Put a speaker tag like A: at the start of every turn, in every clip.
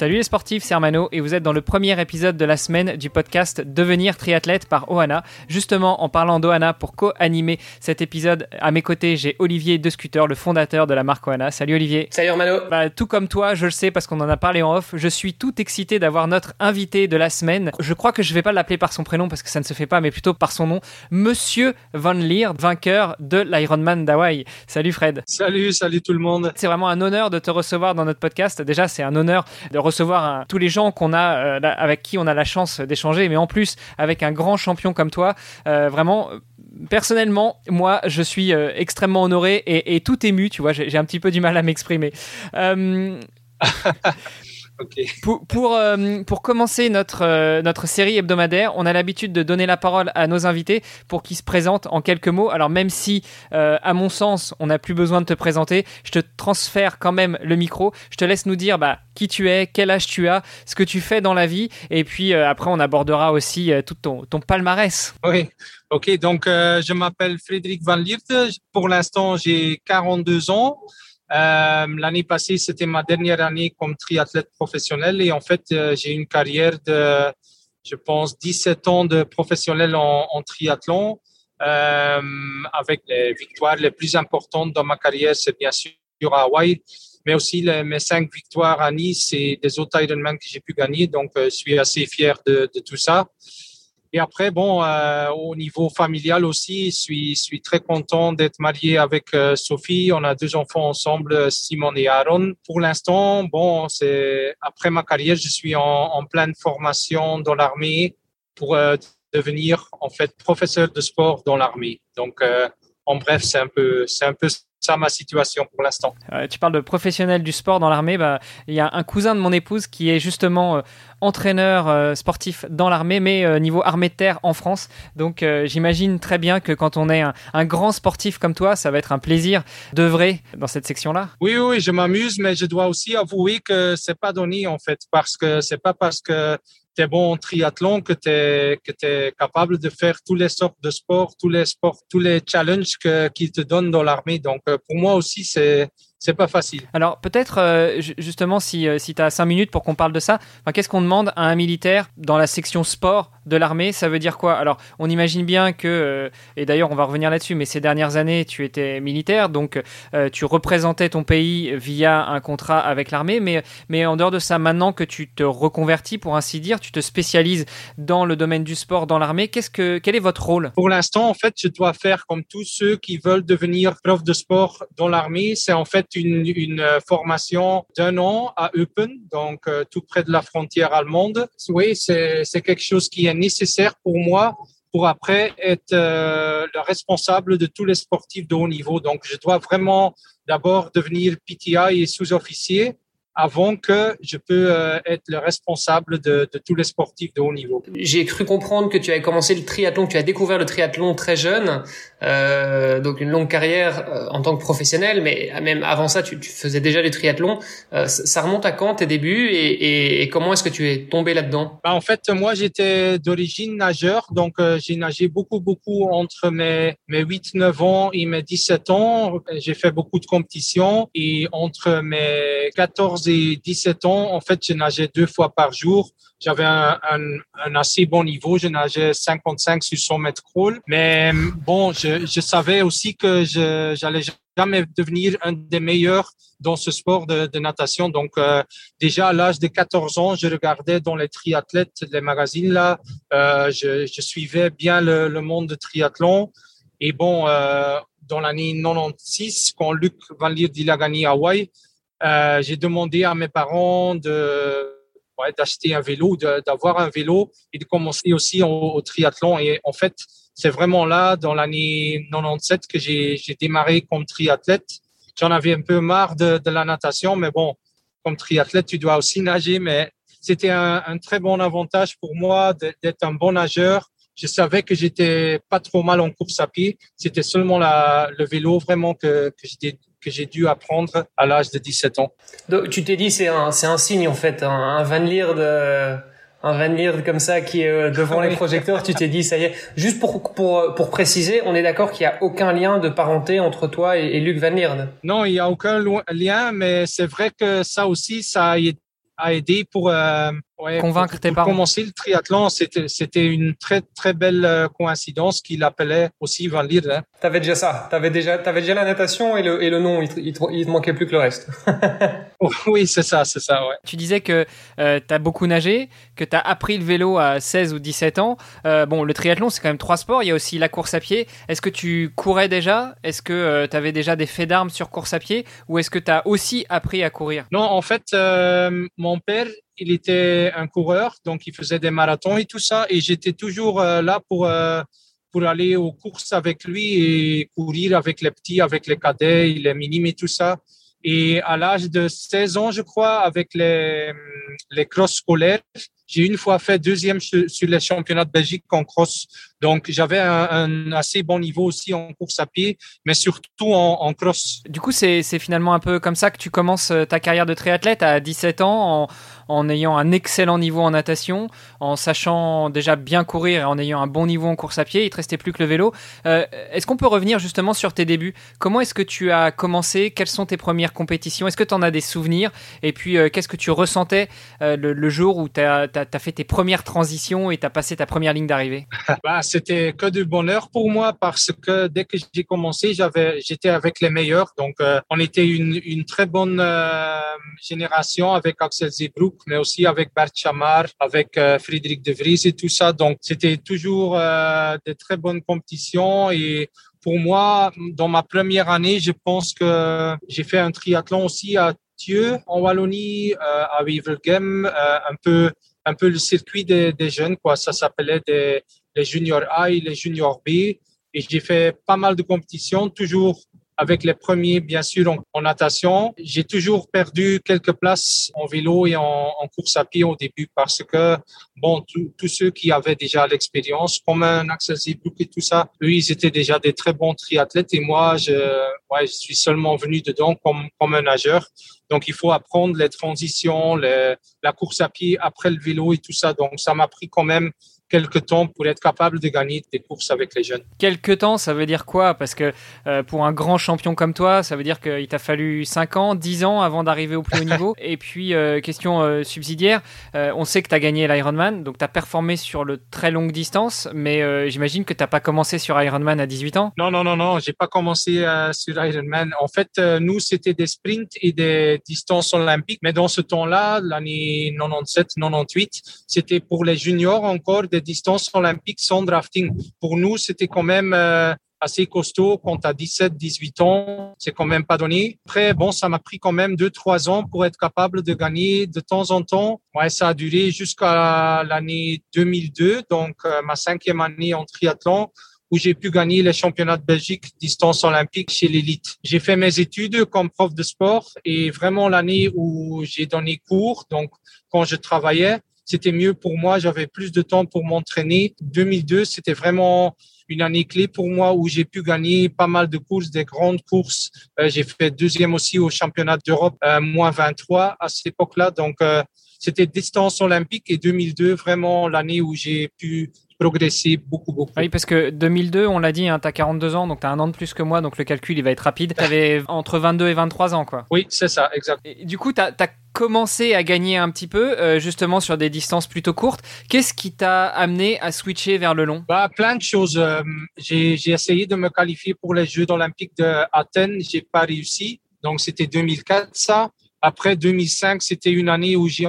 A: Salut les sportifs, c'est Armano et vous êtes dans le premier épisode de la semaine du podcast Devenir triathlète par Ohana. Justement, en parlant d'Ohana, pour co-animer cet épisode, à mes côtés, j'ai Olivier De Scooter, le fondateur de la marque Ohana. Salut Olivier.
B: Salut Armano.
A: Bah, tout comme toi, je le sais parce qu'on en a parlé en off, je suis tout excité d'avoir notre invité de la semaine. Je crois que je vais pas l'appeler par son prénom parce que ça ne se fait pas, mais plutôt par son nom, Monsieur Van Leer, vainqueur de l'Ironman d'Hawaï. Salut Fred.
C: Salut, salut tout le monde.
A: C'est vraiment un honneur de te recevoir dans notre podcast. Déjà, c'est un honneur de recevoir tous les gens qu'on a, euh, avec qui on a la chance d'échanger, mais en plus avec un grand champion comme toi. Euh, vraiment, personnellement, moi, je suis euh, extrêmement honoré et, tout ému. Tu vois, j'ai un petit peu du mal à m'exprimer.
C: Okay.
A: Pour, pour, euh, pour, commencer notre, euh, notre série hebdomadaire, on a l'habitude de donner la parole à nos invités pour qu'ils se présentent en quelques mots. Alors même si, euh, à mon sens, on n'a plus besoin de te présenter, je te transfère quand même le micro. Je te laisse nous dire bah, qui tu es, quel âge tu as, ce que tu fais dans la vie. Et puis après, on abordera aussi tout ton, ton palmarès.
C: Oui, ok. Donc, je m'appelle Frédéric Van Liert. Pour l'instant, j'ai 42 ans. Euh, L'année passée, c'était ma dernière année comme triathlète professionnel et en fait, euh, j'ai une carrière de, je pense, 17 ans de professionnel en, triathlon euh, avec les victoires les plus importantes dans ma carrière, c'est bien sûr à Hawaï, mais aussi mes cinq victoires à Nice et des autres Ironman que j'ai pu gagner. Donc, euh, je suis assez fier de tout ça. Et après, bon, euh, au niveau familial aussi, je suis, je suis très content d'être marié avec euh, Sophie. On a deux enfants ensemble, Simon et Aaron. Pour l'instant, bon, c'est après ma carrière, je suis en, en pleine formation dans l'armée pour euh, devenir en fait professeur de sport dans l'armée. Donc, euh, en bref, c'est un peu, c'est un peu ça ma situation pour l'instant.
A: Euh, tu parles de professionnel du sport dans l'armée. Bah, il y a un cousin de mon épouse qui est justement euh, entraîneur euh, sportif dans l'armée, mais euh, niveau armée de terre en France. Donc j'imagine très bien que quand on est un, un, grand sportif comme toi, ça va être un plaisir d'œuvrer dans cette section-là.
C: Oui, oui, je m'amuse, mais je dois aussi avouer que c'est pas donné en fait, parce que c'est pas parce que bon en triathlon que tu es, que capable de faire tous les sortes de sports, tous les sports, tous les challenges qu'ils te donnent dans l'armée. Donc, pour moi aussi, c'est c'est pas facile.
A: Alors peut-être euh, justement si, euh, si tu as cinq minutes pour qu'on parle de ça, enfin, qu'est-ce qu'on demande à un militaire dans la section sport de l'armée? Ça veut dire quoi? Alors on imagine bien que, euh, et d'ailleurs on va revenir là-dessus, mais ces dernières années tu étais militaire, donc euh, tu représentais ton pays via un contrat avec l'armée, mais, mais en dehors de ça, maintenant que tu te reconvertis pour ainsi dire, tu te spécialises dans le domaine du sport dans l'armée, qu'est-ce que, quel est votre rôle?
C: Pour l'instant en fait je dois faire comme tous ceux qui veulent devenir prof de sport dans l'armée, c'est en fait une, une formation d'un an à Eupen, donc euh, tout près de la frontière allemande. Oui, c'est quelque chose qui est nécessaire pour moi pour après être euh, le responsable de tous les sportifs de haut niveau. Donc, je dois vraiment d'abord devenir PTI et sous-officier avant que je peux euh, être le responsable de, de, tous les sportifs de haut niveau.
B: J'ai cru comprendre que tu avais commencé le triathlon, que tu as découvert le triathlon très jeune, euh, donc une longue carrière euh, en tant que professionnel, mais même avant ça, tu, tu faisais déjà du triathlon. Euh, ça remonte à quand tes débuts et, et, et comment est-ce que tu es tombé là-dedans?
C: Bah, En fait, moi, j'étais d'origine nageur, donc euh, j'ai nagé beaucoup, beaucoup entre mes, mes 8-9 ans et mes 17 ans. J'ai fait beaucoup de compétitions et entre mes 14 et 17 ans, en fait, je nageais deux fois par jour. J'avais un, assez bon niveau. Je nageais 55 sur 100 mètres crawl. Mais bon, je, savais aussi que je j'allais jamais devenir un des meilleurs dans ce sport de, natation. Donc, euh, déjà à l'âge de 14 ans, je regardais dans les triathlètes, les magazines là. Euh, je, suivais bien le, monde de triathlon. Et bon, euh, dans l'année 96, quand Luc Van Lier il a gagné Hawaï, euh, j'ai demandé à mes parents de d'acheter un vélo, d'avoir un vélo et de commencer aussi au, triathlon. Et en fait, c'est vraiment là, dans l'année 97, que j'ai démarré comme triathlète. J'en avais un peu marre de, de, la natation, mais bon, comme triathlète, tu dois aussi nager. Mais c'était un, un très bon avantage pour moi d'être un bon nageur je savais que j'étais pas trop mal en course à pied. C'était seulement la, le vélo vraiment que, que j'ai que j'ai dû apprendre à l'âge de 17 ans.
B: Donc, tu t'es dit c'est un c'est un signe en fait, un, un Van Lier de un Van Lier comme ça qui est euh, devant les projecteurs, tu t'es dit ça y est. Juste pour pour pour préciser, on est d'accord qu'il y a aucun lien de parenté entre toi et, Luc Van Lier.
C: Non, il y a aucun lien, mais c'est vrai que ça aussi ça a aidé pour euh,
A: convaincre tes
C: pour commencer le triathlon, c'était c'était une très très belle euh, coïncidence qu'il appelait aussi Van Lier. Hein.
B: T'avais déjà ça, t'avais déjà t'avais déjà la natation et le et le nom, il te, il te, manquait plus que le reste.
C: oui, c'est ça, c'est ça, ouais.
A: Tu disais que euh, tu as beaucoup nagé, que tu as appris le vélo à 16 ou 17 ans. Euh, bon, le triathlon, c'est quand même trois sports, il y a aussi la course à pied. Est-ce que tu courais déjà? Est-ce que euh, tu avais déjà des faits d'armes sur course à pied? Ou est-ce que tu as aussi appris à courir?
C: Non, en fait, euh, mon père il était un coureur, donc il faisait des marathons et tout ça. Et j'étais toujours euh, là pour, euh, pour aller aux courses avec lui et courir avec les petits, avec les cadets, les minimes et tout ça. Et à l'âge de 16 ans, je crois, avec les, les cross scolaires, j'ai une fois fait deuxième sur les championnats de Belgique en cross. Donc, j'avais un, assez bon niveau aussi en course à pied, mais surtout en, cross.
A: Du coup, c'est finalement un peu comme ça que tu commences euh, ta carrière de triathlète à 17 ans, en ayant un excellent niveau en natation, en sachant déjà bien courir et en ayant un bon niveau en course à pied. Il te restait plus que le vélo. Euh, est-ce qu'on peut revenir justement sur tes débuts? Comment est-ce que tu as commencé? Quelles sont tes premières compétitions? Est-ce que tu en as des souvenirs? Et puis, euh, qu'est-ce que tu ressentais le, jour où tu as fait tes premières transitions et tu as passé ta première ligne d'arrivée?
C: Bah, C'était que du bonheur pour moi parce que dès que j'ai commencé, j'avais, j'étais avec les meilleurs. Donc, euh, on était une, très bonne euh, génération avec Axel Zebroek, mais aussi avec Bert Chamar, avec euh, Friedrich de Vries et tout ça. Donc, c'était toujours des très bonnes compétitions et pour moi, dans ma première année, je pense que j'ai fait un triathlon aussi à Thieu, en Wallonie, à Wevelgem, un peu un peu le circuit des, jeunes, quoi. Ça s'appelait les juniors A et les juniors B. Et j'ai fait pas mal de compétitions, toujours avec les premiers, bien sûr, en, natation. J'ai toujours perdu quelques places en vélo et en, course à pied au début parce que, bon, tous ceux qui avaient déjà l'expérience, comme un Axel Zibrook et tout ça, eux, ils étaient déjà des très bons triathlètes et moi, je, ouais, je suis seulement venu dedans comme, comme un nageur. Donc, il faut apprendre les transitions, la course à pied après le vélo et tout ça. Donc, ça m'a pris quand même quelques temps pour être capable de gagner des courses avec les jeunes.
A: Quelques temps, ça veut dire quoi? Parce que euh, pour un grand champion comme toi, ça veut dire qu'il t'a fallu 5 ans, 10 ans avant d'arriver au plus haut niveau. Et puis, euh, question euh, subsidiaire, on sait que tu as gagné l'Ironman, donc tu as performé sur le très longue distance, mais j'imagine que tu n'as pas commencé sur Ironman à 18 ans
C: Non, non, non, non, j'ai pas commencé sur Ironman. En fait, nous, c'était des sprints et des distances olympiques, mais dans ce temps-là, l'année 97-98, c'était pour les juniors encore des distances olympiques sans drafting. Pour nous, c'était quand même euh, assez costaud quand tu as 17, 18 ans. C'est quand même pas donné. Après, bon, ça m'a pris quand même deux, trois ans pour être capable de gagner de temps en temps. Ouais, ça a duré jusqu'à l'année 2002, donc euh, ma cinquième année en triathlon où j'ai pu gagner les championnats de Belgique distance olympique chez l'élite. J'ai fait mes études comme prof de sport et vraiment l'année où j'ai donné cours, donc quand je travaillais, c'était mieux pour moi. J'avais plus de temps pour m'entraîner. 2002, c'était vraiment une année clé pour moi où j'ai pu gagner pas mal de courses, des grandes courses. Euh, j'ai fait deuxième aussi au championnat d'Europe, euh, moins 23 à cette époque-là. Donc, euh, c'était distance olympique et 2002, vraiment l'année où j'ai pu progresser beaucoup, beaucoup.
A: Oui, parce que 2002, on l'a dit, hein, tu as 42 ans, donc tu as un an de plus que moi, donc le calcul, il va être rapide. Tu avais entre 22 et 23 ans, quoi.
C: Oui, c'est ça, exact.
A: du coup, tu as, commencé à gagner un petit peu, euh, justement sur des distances plutôt courtes. Qu'est-ce qui t'a amené à switcher vers le long?
C: Bah, Plein de choses. Euh, j'ai essayé de me qualifier pour les Jeux olympiques d'Athènes, j'ai pas réussi. Donc c'était 2004 ça. Après 2005, c'était une année où j'ai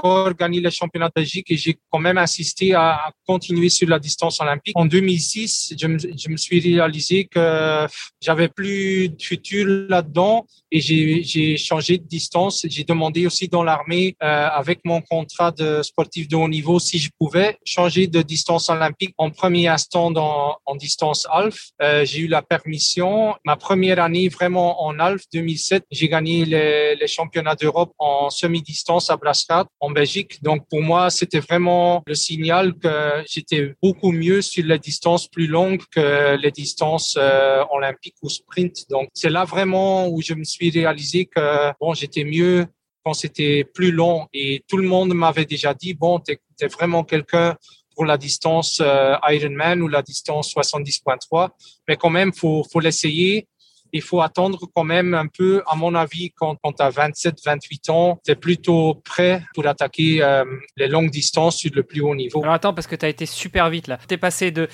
C: encore gagné les championnats de Belgique et j'ai quand même insisté à continuer sur la distance olympique. En 2006, je me, je me suis réalisé que j'avais plus de futur là-dedans et j'ai changé de distance. J'ai demandé aussi dans l'armée, euh, avec mon contrat de sportif de haut niveau, si je pouvais changer de distance olympique en premier instant dans, en distance half. Euh, j'ai eu la permission. Ma première année vraiment en half 2007, j'ai gagné les, les championnats d'Europe en semi-distance à Brascat en Belgique. Donc pour moi, c'était vraiment le signal que j'étais beaucoup mieux sur les distances plus longues que les distances euh, olympiques ou sprint. Donc c'est là vraiment où je me suis réalisé que bon, j'étais mieux quand c'était plus long. Et tout le monde m'avait déjà dit bon, tu es, vraiment quelqu'un pour la distance euh, Ironman ou la distance 70.3, mais quand même faut faut l'essayer il faut attendre quand même un peu, à mon avis, quand, quand tu as 27, 28 ans, tu es plutôt prêt pour attaquer euh, les longues distances sur le plus haut niveau.
A: Alors attends, parce que tu as été super vite là. Tu es passé de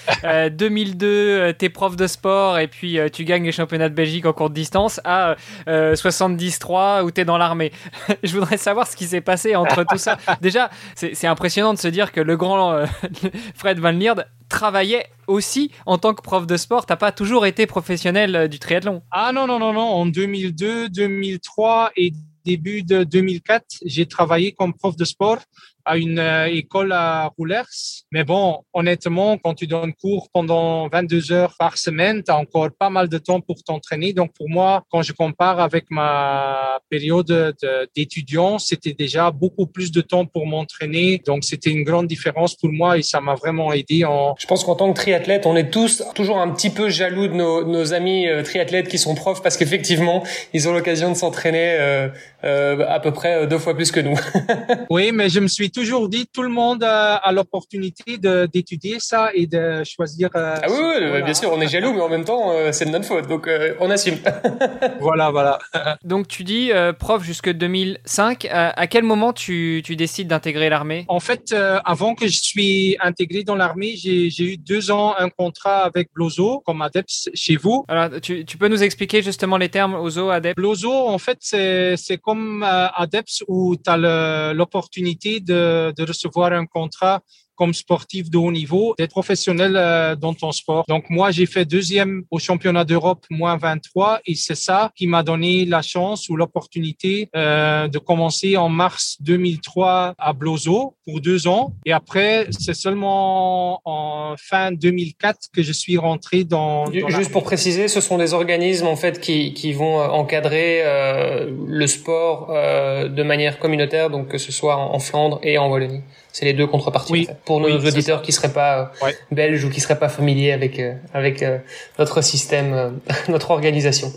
A: 2002, tu es prof de sport et puis euh, tu gagnes les championnats de Belgique en courte distance à 73 où tu es dans l'armée. Je voudrais savoir ce qui s'est passé entre tout ça. Déjà, c'est impressionnant de se dire que le grand euh, Fred Van Lierde travaillait aussi en tant que prof de sport. T'as pas toujours été professionnel euh, du triathlon.
C: Ah non, non, non, non. En 2002, 2003 et début de 2004, j'ai travaillé comme prof de sport à une euh, école à Roulers. Mais bon, honnêtement, quand tu donnes cours pendant 22 heures par semaine, tu as encore pas mal de temps pour t'entraîner. Donc pour moi, quand je compare avec ma période d'étudiant, c'était déjà beaucoup plus de temps pour m'entraîner. Donc c'était une grande différence pour moi et ça m'a vraiment aidé en...
B: Je pense qu'en tant que triathlète, on est tous toujours un petit peu jaloux de nos, nos amis euh, triathlètes qui sont profs parce qu'effectivement, ils ont l'occasion de s'entraîner euh, euh, à peu près deux fois plus que nous.
C: oui, mais je me suis toujours dit, tout le monde a, l'opportunité d'étudier ça et de choisir.
B: Euh, ah oui, oui bien sûr, on est jaloux, mais en même temps, euh, c'est de notre faute, donc euh, on assume.
C: voilà, voilà.
A: donc tu dis prof jusque 2005. à quel moment tu, tu décides d'intégrer l'armée?
C: En fait, avant que je suis intégré dans l'armée, j'ai eu deux ans un contrat avec Blozo comme ADEPS chez vous.
A: Alors, tu, tu peux nous expliquer justement les termes OZO, ADEPS
C: Blozo, en fait, c'est comme ADEPS où tu as l'opportunité de de, recevoir un contrat comme sportif de haut niveau, d'être professionnel euh, dans ton sport. Donc moi, j'ai fait deuxième au championnat d'Europe, moins 23, et c'est ça qui m'a donné la chance ou l'opportunité euh, de commencer en mars 2003 à Blozo pour deux ans. Et après, c'est seulement en fin 2004 que je suis rentré dans...
B: Juste pour préciser, ce sont des organismes en fait qui, qui vont euh, encadrer euh, le sport euh, de manière communautaire, donc que ce soit en Flandre et en Wallonie. C'est les deux contreparties pour nos auditeurs qui seraient pas euh, belges ou qui seraient pas familiers avec euh, avec euh, notre système, notre organisation.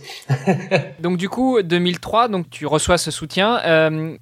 A: donc du coup, 2003, donc tu reçois ce soutien.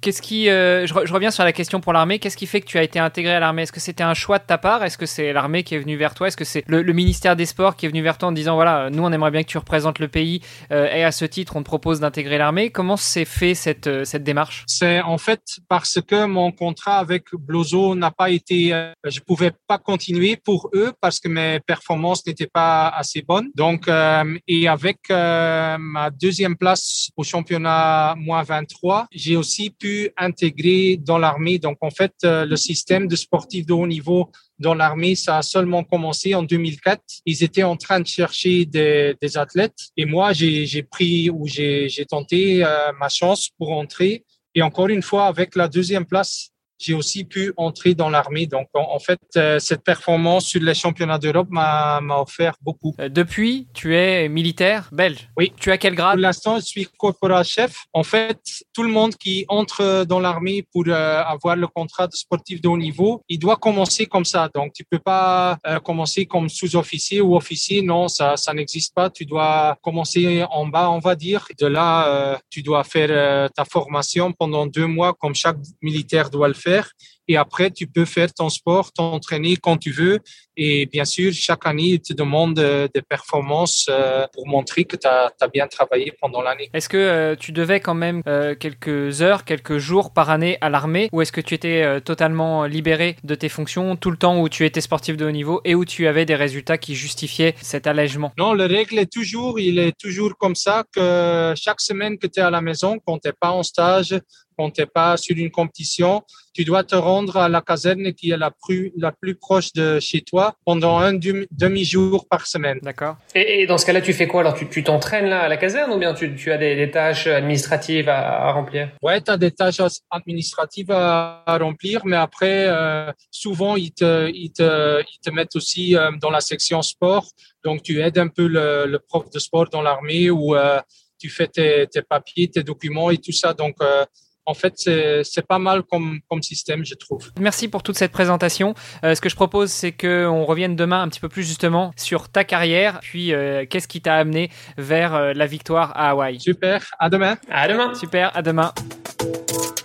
A: Qu'est-ce qui, je, reviens sur la question pour l'armée. Qu'est-ce qui fait que tu as été intégré à l'armée? Est-ce que c'était un choix de ta part? Est-ce que c'est l'armée qui est venue vers toi? Est-ce que c'est le, ministère des Sports qui est venu vers toi en disant voilà, nous on aimerait bien que tu représentes le pays et à ce titre on te propose d'intégrer l'armée. Comment s'est fait cette cette démarche?
C: C'est en fait parce que mon contrat avec Blozo n'a pas été, euh, je pouvais pas continuer pour eux parce que mes performances n'étaient pas assez bonnes. Donc, euh, et avec euh, ma deuxième place au championnat moins 23, j'ai aussi pu intégrer dans l'armée. Donc, en fait, le système de sportifs de haut niveau dans l'armée, ça a seulement commencé en 2004. Ils étaient en train de chercher des athlètes et moi, j'ai pris ou j'ai tenté ma chance pour entrer. Et encore une fois, avec la deuxième place j'ai aussi pu entrer dans l'armée. Donc, en, fait, euh, cette performance sur les championnats d'Europe m'a offert beaucoup.
A: Euh, depuis, tu es militaire belge.
C: Oui.
A: Tu as quel grade?
C: Pour l'instant, je suis corporal chef. En fait, tout le monde qui entre dans l'armée pour euh, avoir le contrat de sportif de haut niveau, il doit commencer comme ça. Donc, tu peux pas commencer comme sous-officier ou officier. Non, ça, ça n'existe pas. Tu dois commencer en bas, on va dire. De là, tu dois faire ta formation pendant deux mois, comme chaque militaire doit le faire et après, tu peux faire ton sport, t'entraîner quand tu veux. Et bien sûr, chaque année, il te demande euh, des performances euh, pour montrer que tu as, bien travaillé pendant l'année.
A: Est-ce que euh, tu devais quand même quelques heures, quelques jours par année à l'armée ou est-ce que tu étais totalement libéré de tes fonctions tout le temps où tu étais sportif de haut niveau et où tu avais des résultats qui justifiaient cet allègement?
C: Non, la règle est toujours, il est toujours comme ça que chaque semaine que tu es à la maison, quand tu n'es pas en stage, quand tu n'es pas sur une compétition, tu dois te rendre rendre à la caserne qui est la plus, la plus proche de chez toi pendant un demi-jour par semaine.
A: D'accord.
B: Et, dans ce cas-là, tu fais quoi? Alors, tu t'entraînes là à la caserne ou bien tu, tu as des, des, tâches administratives à, à remplir?
C: Ouais, tu as des tâches administratives à, à remplir, mais après, euh, souvent, ils te, ils, te, ils te mettent aussi euh, dans la section sport. Donc, tu aides un peu le, le prof de sport dans l'armée ou euh, tu fais tes, tes, papiers, tes documents et tout ça. Donc, euh, en fait, c'est pas mal comme, comme système, je trouve.
A: Merci pour toute cette présentation. Euh, ce que je propose, c'est qu'on revienne demain un petit peu plus justement sur ta carrière, puis euh, qu'est-ce qui t'a amené vers euh, la victoire à Hawaï.
C: Super, à demain.
B: À demain.
A: Super, à demain.